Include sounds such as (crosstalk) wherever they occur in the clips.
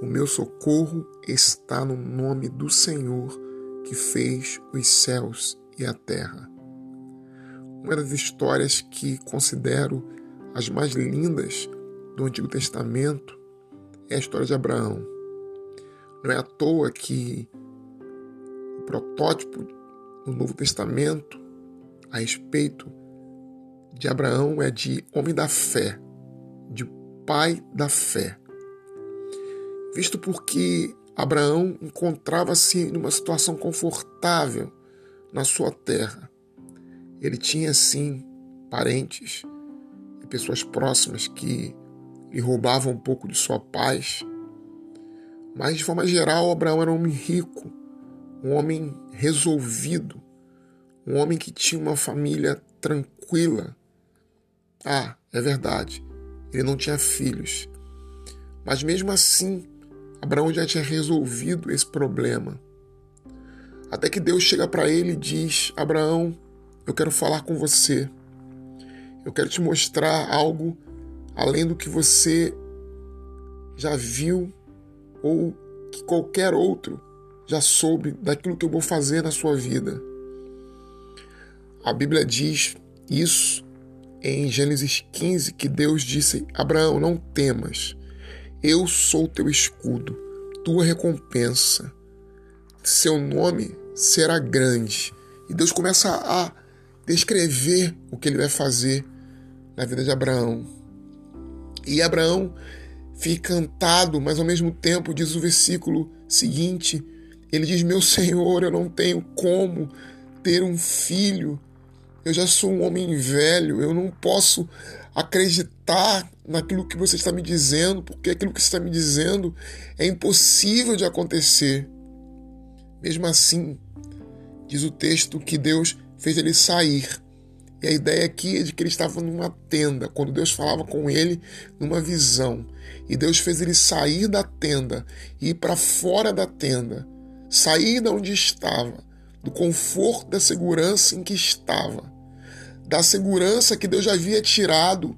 O meu socorro está no nome do Senhor que fez os céus e a terra. Uma das histórias que considero as mais lindas do Antigo Testamento é a história de Abraão. Não é à toa que o protótipo no Novo Testamento a respeito de Abraão é de homem da fé, de pai da fé. Visto porque Abraão encontrava-se numa situação confortável na sua terra. Ele tinha sim parentes e pessoas próximas que lhe roubavam um pouco de sua paz. Mas de forma geral, Abraão era um homem rico, um homem resolvido, um homem que tinha uma família tranquila. Ah, é verdade, ele não tinha filhos. Mas mesmo assim, Abraão já tinha resolvido esse problema. Até que Deus chega para ele e diz: Abraão, eu quero falar com você. Eu quero te mostrar algo além do que você já viu ou que qualquer outro já soube daquilo que eu vou fazer na sua vida. A Bíblia diz isso em Gênesis 15 que Deus disse: Abraão, não temas, eu sou teu escudo, tua recompensa. Seu nome será grande. E Deus começa a descrever o que ele vai fazer na vida de Abraão. E Abraão fica encantado, mas ao mesmo tempo diz o versículo seguinte: ele diz: Meu Senhor, eu não tenho como ter um filho. Eu já sou um homem velho, eu não posso acreditar naquilo que você está me dizendo, porque aquilo que você está me dizendo é impossível de acontecer. Mesmo assim, diz o texto que Deus fez ele sair e a ideia aqui é de que ele estava numa tenda, quando Deus falava com ele numa visão. E Deus fez ele sair da tenda e ir para fora da tenda, sair de onde estava, do conforto da segurança em que estava, da segurança que Deus já havia tirado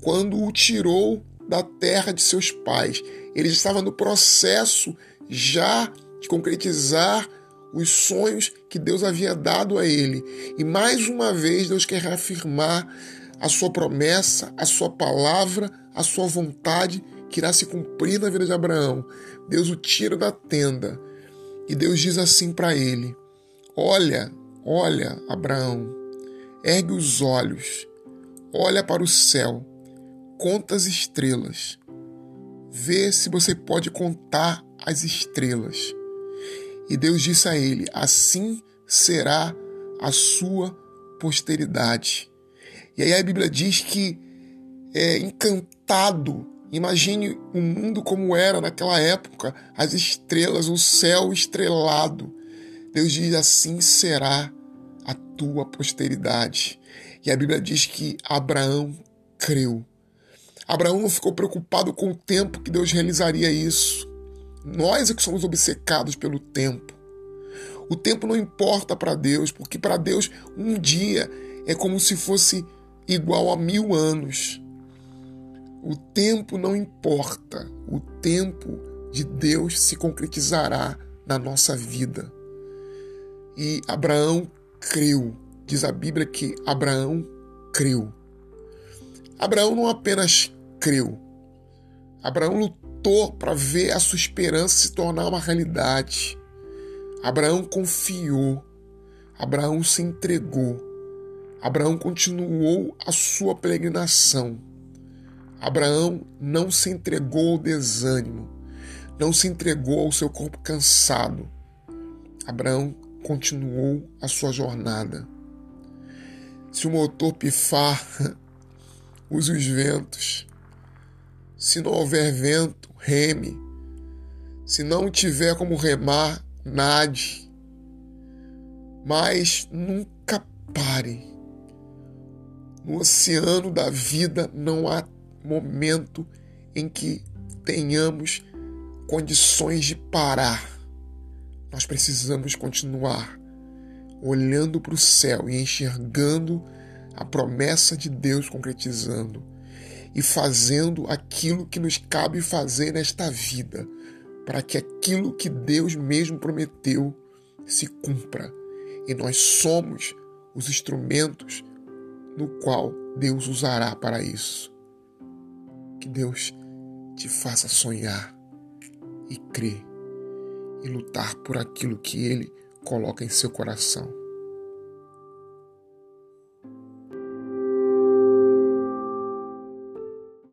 quando o tirou da terra de seus pais. Ele estava no processo já de concretizar os sonhos que Deus havia dado a ele. E mais uma vez Deus quer reafirmar a sua promessa, a sua palavra, a sua vontade que irá se cumprir na vida de Abraão. Deus o tira da tenda e Deus diz assim para ele: Olha, olha, Abraão, ergue os olhos, olha para o céu, conta as estrelas, vê se você pode contar as estrelas. E Deus disse a ele: Assim será a sua posteridade. E aí a Bíblia diz que é encantado. Imagine o mundo como era naquela época, as estrelas, o céu estrelado. Deus diz: Assim será a tua posteridade. E a Bíblia diz que Abraão creu. Abraão não ficou preocupado com o tempo que Deus realizaria isso. Nós é que somos obcecados pelo tempo. O tempo não importa para Deus, porque para Deus um dia é como se fosse igual a mil anos. O tempo não importa, o tempo de Deus se concretizará na nossa vida. E Abraão creu. Diz a Bíblia que Abraão creu. Abraão não apenas creu, Abraão lutou para ver a sua esperança se tornar uma realidade. Abraão confiou, Abraão se entregou, Abraão continuou a sua peregrinação. Abraão não se entregou ao desânimo, não se entregou ao seu corpo cansado. Abraão continuou a sua jornada. Se o motor pifar, (laughs) use os ventos. Se não houver vento, reme. Se não tiver como remar, nade. Mas nunca pare. No oceano da vida não há momento em que tenhamos condições de parar. Nós precisamos continuar olhando para o céu e enxergando a promessa de Deus concretizando e fazendo aquilo que nos cabe fazer nesta vida, para que aquilo que Deus mesmo prometeu se cumpra. E nós somos os instrumentos no qual Deus usará para isso. Que Deus te faça sonhar e crer e lutar por aquilo que Ele coloca em seu coração.